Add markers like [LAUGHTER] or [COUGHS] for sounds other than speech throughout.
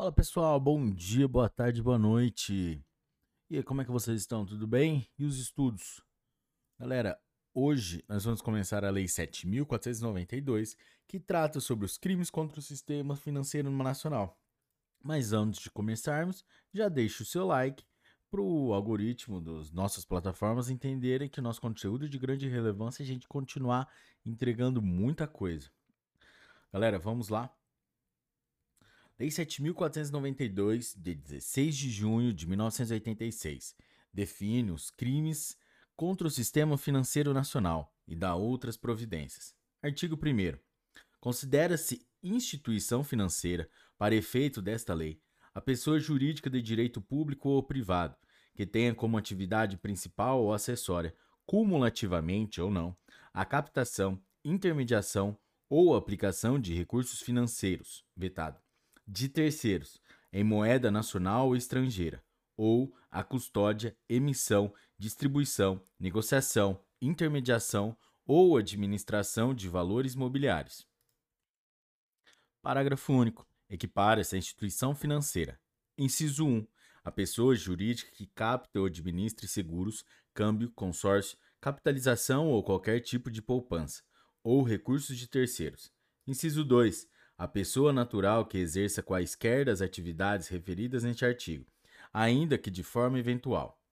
Fala pessoal, bom dia, boa tarde, boa noite. E aí, como é que vocês estão? Tudo bem? E os estudos? Galera, hoje nós vamos começar a Lei 7.492, que trata sobre os crimes contra o sistema financeiro nacional. Mas antes de começarmos, já deixe o seu like para o algoritmo das nossas plataformas entenderem que o nosso conteúdo é de grande relevância e a gente continuar entregando muita coisa. Galera, vamos lá. Lei 7.492, de 16 de junho de 1986, define os crimes contra o sistema financeiro nacional e dá outras providências. Artigo 1. Considera-se instituição financeira, para efeito desta lei, a pessoa jurídica de direito público ou privado, que tenha como atividade principal ou acessória, cumulativamente ou não, a captação, intermediação ou aplicação de recursos financeiros, vetado, de terceiros, em moeda nacional ou estrangeira, ou a custódia, emissão, distribuição, negociação, intermediação ou administração de valores mobiliários. Parágrafo único equipara essa instituição financeira. Inciso 1. A pessoa jurídica que capta ou administre seguros, câmbio, consórcio, capitalização ou qualquer tipo de poupança, ou recursos de terceiros. Inciso 2. A pessoa natural que exerça quaisquer das atividades referidas neste artigo, ainda que de forma eventual.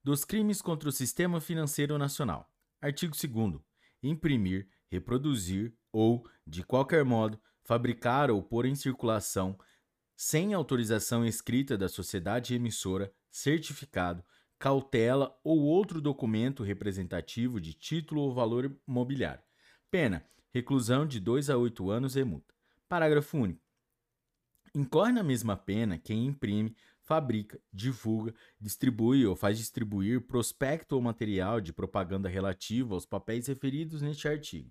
Dos crimes contra o sistema financeiro nacional. Artigo 2. Imprimir, reproduzir ou, de qualquer modo, fabricar ou pôr em circulação, sem autorização escrita da sociedade emissora, certificado, cautela ou outro documento representativo de título ou valor mobiliário. Pena: reclusão de 2 a 8 anos e multa. Parágrafo único. Incorre na mesma pena quem imprime, fabrica, divulga, distribui ou faz distribuir prospecto ou material de propaganda relativo aos papéis referidos neste artigo.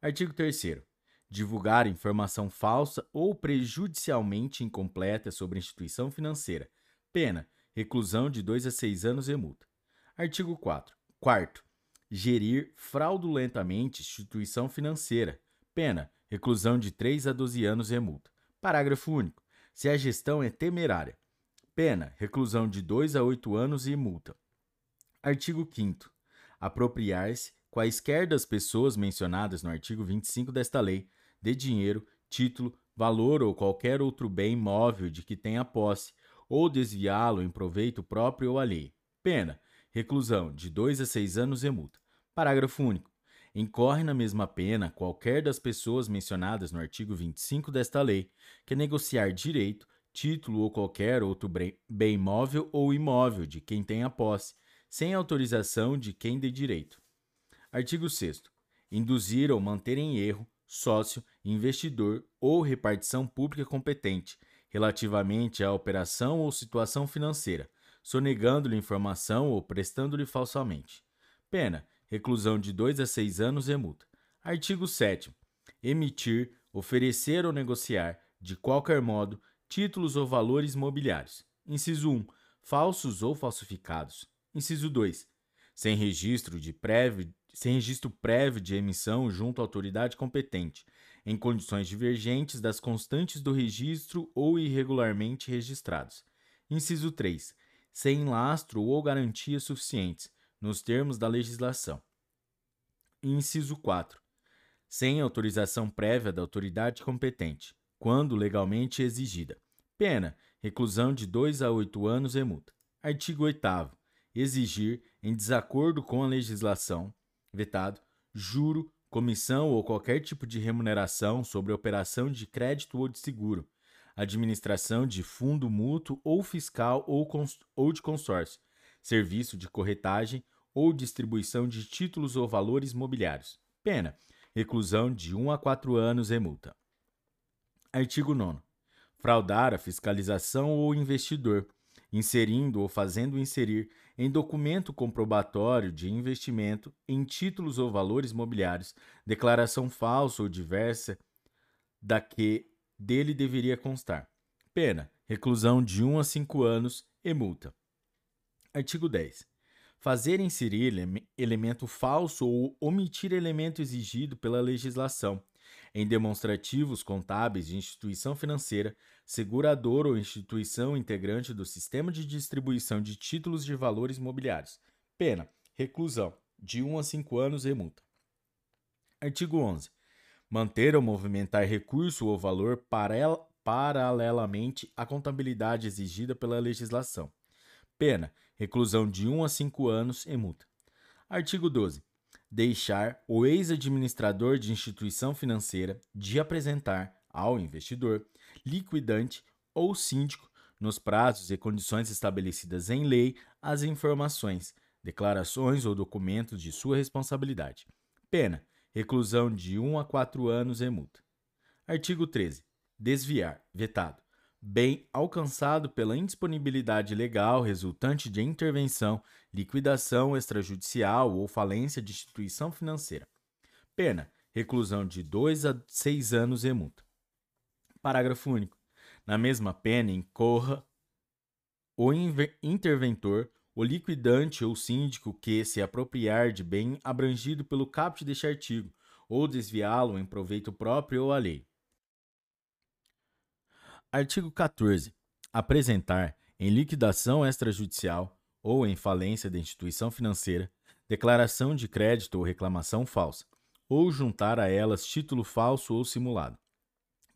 Artigo 3 divulgar informação falsa ou prejudicialmente incompleta sobre instituição financeira. Pena: reclusão de 2 a 6 anos e multa. Artigo 4. Quarto, gerir fraudulentamente instituição financeira. Pena: reclusão de 3 a 12 anos e multa. Parágrafo único. Se a gestão é temerária. Pena: reclusão de 2 a 8 anos e multa. Artigo 5 Apropriar-se quaisquer das pessoas mencionadas no artigo 25 desta lei, de dinheiro, título, valor ou qualquer outro bem móvel de que tenha posse, ou desviá-lo em proveito próprio ou alheio. Pena: reclusão de 2 a 6 anos e multa. Parágrafo único. Incorre na mesma pena qualquer das pessoas mencionadas no artigo 25 desta lei que negociar direito, título ou qualquer outro bem móvel ou imóvel de quem tenha posse, sem autorização de quem dê direito. Artigo 6. Induzir ou manter em erro sócio, investidor ou repartição pública competente relativamente à operação ou situação financeira, sonegando-lhe informação ou prestando-lhe falsamente. Pena: reclusão de 2 a 6 anos e multa. Artigo 7. Emitir, oferecer ou negociar, de qualquer modo, títulos ou valores mobiliários. Inciso 1. Falsos ou falsificados. Inciso 2. Sem registro de prévio sem registro prévio de emissão junto à autoridade competente, em condições divergentes das constantes do registro ou irregularmente registrados. Inciso 3. Sem lastro ou garantias suficientes, nos termos da legislação. Inciso 4. Sem autorização prévia da autoridade competente, quando legalmente exigida. Pena: reclusão de 2 a 8 anos e multa. Artigo 8. Exigir, em desacordo com a legislação, vetado, juro, comissão ou qualquer tipo de remuneração sobre operação de crédito ou de seguro, administração de fundo mútuo ou fiscal ou, ou de consórcio, serviço de corretagem ou distribuição de títulos ou valores mobiliários. Pena: reclusão de 1 a 4 anos e multa. Artigo 9. Fraudar a fiscalização ou investidor, inserindo ou fazendo inserir em documento comprobatório de investimento em títulos ou valores mobiliários, declaração falsa ou diversa da que dele deveria constar. Pena: reclusão de 1 a 5 anos e multa. Artigo 10. Fazer inserir elemento falso ou omitir elemento exigido pela legislação, em demonstrativos contábeis de instituição financeira, seguradora ou instituição integrante do sistema de distribuição de títulos de valores imobiliários. Pena: reclusão de 1 a 5 anos e multa. Artigo 11. Manter ou movimentar recurso ou valor paralelamente à contabilidade exigida pela legislação. Pena: reclusão de 1 a 5 anos e multa. Artigo 12. Deixar o ex-administrador de instituição financeira de apresentar ao investidor, liquidante ou síndico, nos prazos e condições estabelecidas em lei, as informações, declarações ou documentos de sua responsabilidade. Pena: reclusão de 1 a 4 anos e multa. Artigo 13. Desviar, vetado. Bem alcançado pela indisponibilidade legal resultante de intervenção, liquidação extrajudicial ou falência de instituição financeira. Pena: reclusão de 2 a 6 anos e multa. Parágrafo único. Na mesma pena incorra o interventor o liquidante ou síndico que se apropriar de bem abrangido pelo caput deste artigo, ou desviá-lo em proveito próprio ou alheio. Artigo 14. Apresentar, em liquidação extrajudicial ou em falência da instituição financeira, declaração de crédito ou reclamação falsa, ou juntar a elas título falso ou simulado.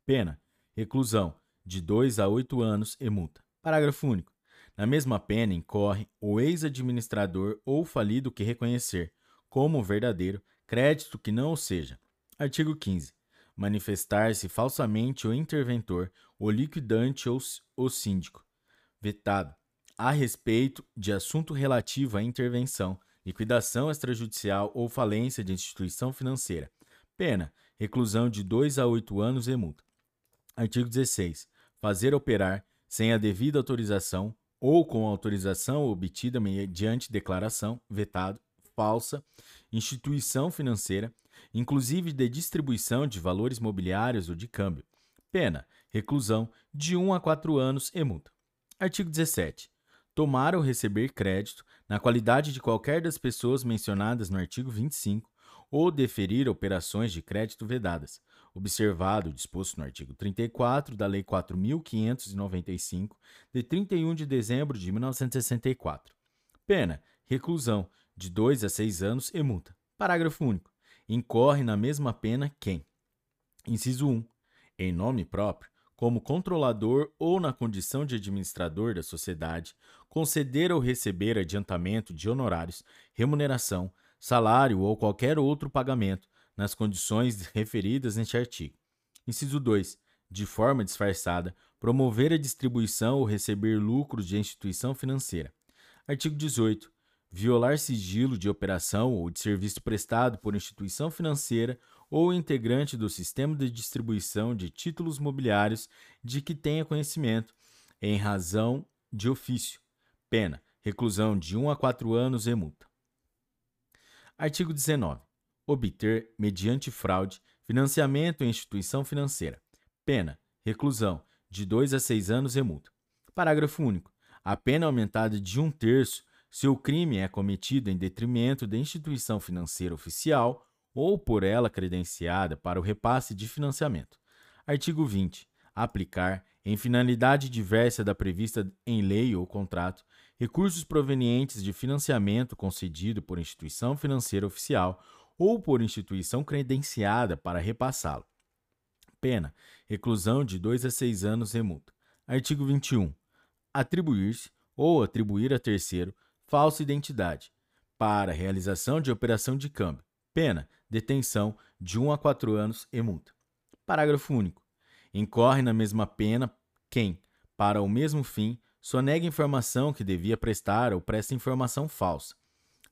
Pena: reclusão de 2 a 8 anos e multa. Parágrafo único. Na mesma pena incorre o ex-administrador ou falido que reconhecer, como verdadeiro, crédito que não o seja. Artigo 15. Manifestar-se falsamente o interventor, o liquidante ou o síndico. Vetado. A respeito de assunto relativo à intervenção, liquidação extrajudicial ou falência de instituição financeira. Pena: reclusão de 2 a 8 anos e multa. Artigo 16. Fazer operar, sem a devida autorização, ou com autorização obtida mediante declaração, vetado, falsa, instituição financeira, inclusive de distribuição de valores mobiliários ou de câmbio. Pena: reclusão de 1 a 4 anos e multa. Artigo 17. Tomar ou receber crédito, na qualidade de qualquer das pessoas mencionadas no artigo 25, ou deferir operações de crédito vedadas, observado o disposto no artigo 34 da Lei 4.595, de 31 de dezembro de 1964. Pena: reclusão de 2 a 6 anos e multa. Parágrafo único. Incorre na mesma pena quem: Inciso 1. Em nome próprio, como controlador ou na condição de administrador da sociedade, conceder ou receber adiantamento de honorários, remuneração, salário ou qualquer outro pagamento, nas condições referidas neste artigo. Inciso 2. De forma disfarçada, promover a distribuição ou receber lucros de instituição financeira. Artigo 18. Violar sigilo de operação ou de serviço prestado por instituição financeira ou integrante do sistema de distribuição de títulos mobiliários de que tenha conhecimento, em razão de ofício. Pena: reclusão de 1 a 4 anos e multa. Artigo 19. Obter, mediante fraude, financiamento em instituição financeira. Pena: reclusão de 2 a 6 anos e multa. Parágrafo único. A pena aumentada de um terço se o crime é cometido em detrimento da instituição financeira oficial ou por ela credenciada para o repasse de financiamento. Artigo 20. Aplicar, em finalidade diversa da prevista em lei ou contrato, recursos provenientes de financiamento concedido por instituição financeira oficial ou por instituição credenciada para repassá-lo. Pena: reclusão de 2 a 6 anos e multa. Artigo 21. Atribuir-se ou atribuir a terceiro falsa identidade para realização de operação de câmbio. Pena: detenção de 1 a 4 anos e multa. Parágrafo único. Incorre na mesma pena quem, para o mesmo fim, sonega informação que devia prestar ou presta informação falsa.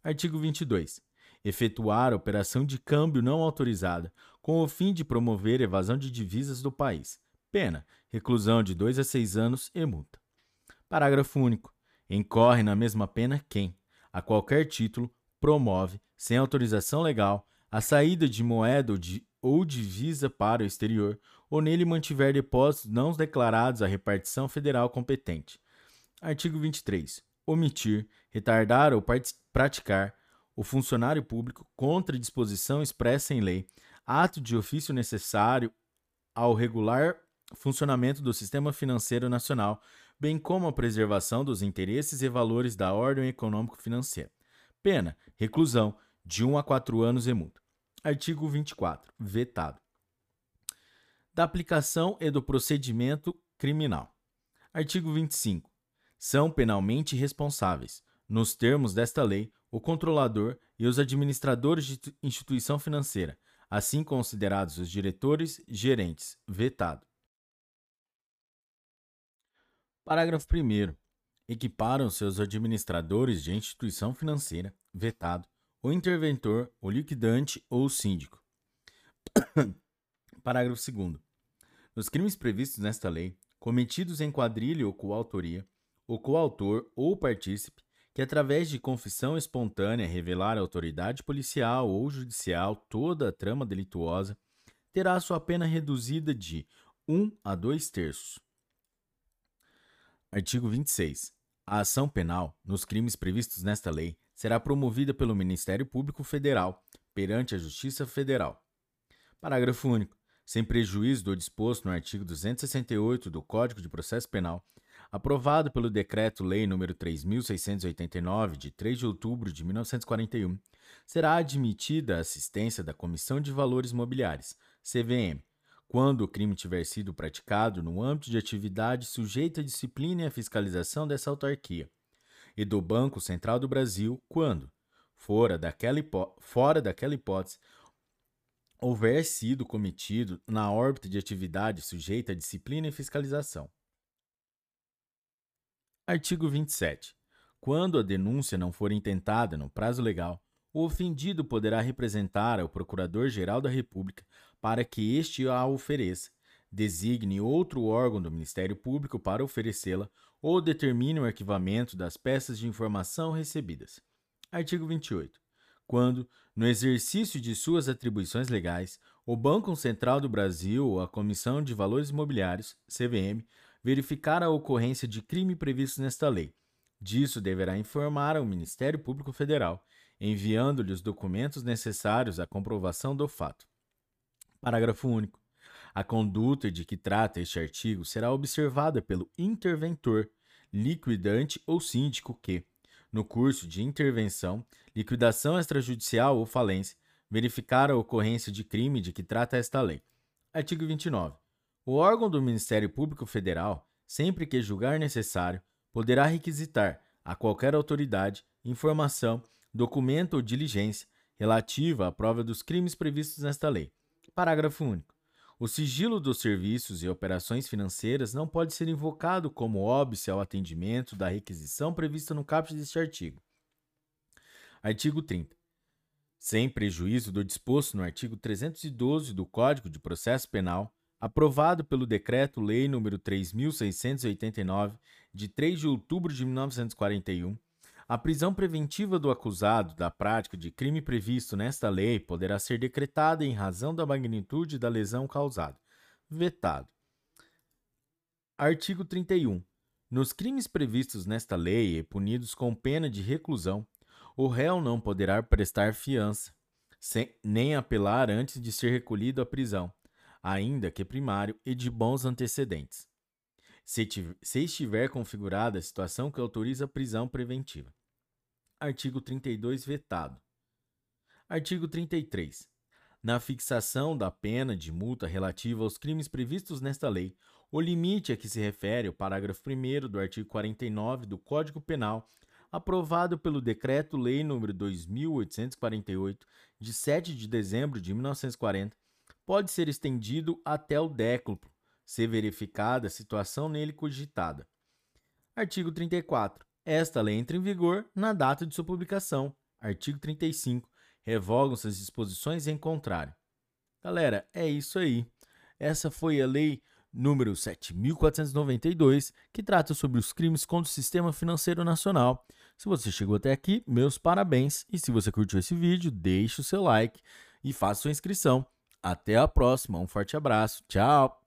Artigo 22. Efetuar operação de câmbio não autorizada com o fim de promover evasão de divisas do país. Pena: reclusão de 2 a 6 anos e multa. Parágrafo único. Incorre na mesma pena quem, a qualquer título, promove, sem autorização legal, a saída de moeda ou, de, ou divisa para o exterior, ou nele mantiver depósitos não declarados à repartição federal competente, Artigo 23. Omitir, retardar ou praticar o funcionário público contra disposição expressa em lei ato de ofício necessário ao regular funcionamento do sistema financeiro nacional, bem como a preservação dos interesses e valores da ordem econômico-financeira. Pena: reclusão de 1 a 4 anos e multa. Artigo 24. Vetado. Da aplicação e do procedimento criminal. Artigo 25. São penalmente responsáveis, nos termos desta lei, o controlador e os administradores de instituição financeira, assim considerados os diretores, gerentes. Vetado. Parágrafo 1. Equiparam seus administradores de instituição financeira, vetado, o interventor, o liquidante ou o síndico. [COUGHS] Parágrafo 2. Nos crimes previstos nesta lei, cometidos em quadrilha ou coautoria, o coautor ou partícipe, que através de confissão espontânea revelar à autoridade policial ou judicial toda a trama delituosa, terá sua pena reduzida de 1 a 2 terços Artigo 26. A ação penal, nos crimes previstos nesta lei, será promovida pelo Ministério Público Federal perante a Justiça Federal. Parágrafo único. Sem prejuízo do disposto no artigo 268 do Código de Processo Penal, aprovado pelo Decreto-Lei nº 3689 de 3 de outubro de 1941, será admitida a assistência da Comissão de Valores Mobiliários, CVM, quando o crime tiver sido praticado no âmbito de atividade sujeita à disciplina e à fiscalização dessa autarquia, e do Banco Central do Brasil, quando, fora daquela, fora daquela hipótese, houver sido cometido na órbita de atividade sujeita à disciplina e fiscalização. Artigo 27. Quando a denúncia não for intentada no prazo legal, o ofendido poderá representar ao Procurador-Geral da República para que este a ofereça, designe outro órgão do Ministério Público para oferecê-la ou determine o arquivamento das peças de informação recebidas. Artigo 28. Quando, no exercício de suas atribuições legais, o Banco Central do Brasil ou a Comissão de Valores Imobiliários, CVM, verificar a ocorrência de crime previsto nesta lei, disso deverá informar ao Ministério Público Federal, enviando-lhe os documentos necessários à comprovação do fato. Parágrafo único. A conduta de que trata este artigo será observada pelo interventor, liquidante ou síndico que, no curso de intervenção, liquidação extrajudicial ou falência, verificar a ocorrência de crime de que trata esta lei. Artigo 29. O órgão do Ministério Público Federal, sempre que julgar necessário, poderá requisitar a qualquer autoridade informação, documento ou diligência relativa à prova dos crimes previstos nesta lei Parágrafo único. O sigilo dos serviços e operações financeiras não pode ser invocado como óbice ao atendimento da requisição prevista no caput deste artigo. Artigo 30. Sem prejuízo do disposto no artigo 312 do Código de Processo Penal, aprovado pelo Decreto-Lei nº 3689 de 3 de outubro de 1941, a prisão preventiva do acusado da prática de crime previsto nesta lei poderá ser decretada em razão da magnitude da lesão causada. Vetado. Artigo 31. Nos crimes previstos nesta lei e punidos com pena de reclusão, o réu não poderá prestar fiança, sem, nem apelar antes de ser recolhido à prisão, ainda que primário e de bons antecedentes, se, se estiver configurada a situação que autoriza a prisão preventiva. Artigo 32 vetado. Artigo 33. Na fixação da pena de multa relativa aos crimes previstos nesta lei, o limite a que se refere o parágrafo 1 do artigo 49 do Código Penal, aprovado pelo Decreto-Lei nº 2848, de 7 de dezembro de 1940, pode ser estendido até o décuplo, se verificada a situação nele cogitada. Artigo 34. Esta lei entra em vigor na data de sua publicação. Artigo 35. Revogam-se as disposições em contrário. Galera, é isso aí. Essa foi a lei número 7492, que trata sobre os crimes contra o sistema financeiro nacional. Se você chegou até aqui, meus parabéns. E se você curtiu esse vídeo, deixe o seu like e faça sua inscrição. Até a próxima. Um forte abraço. Tchau.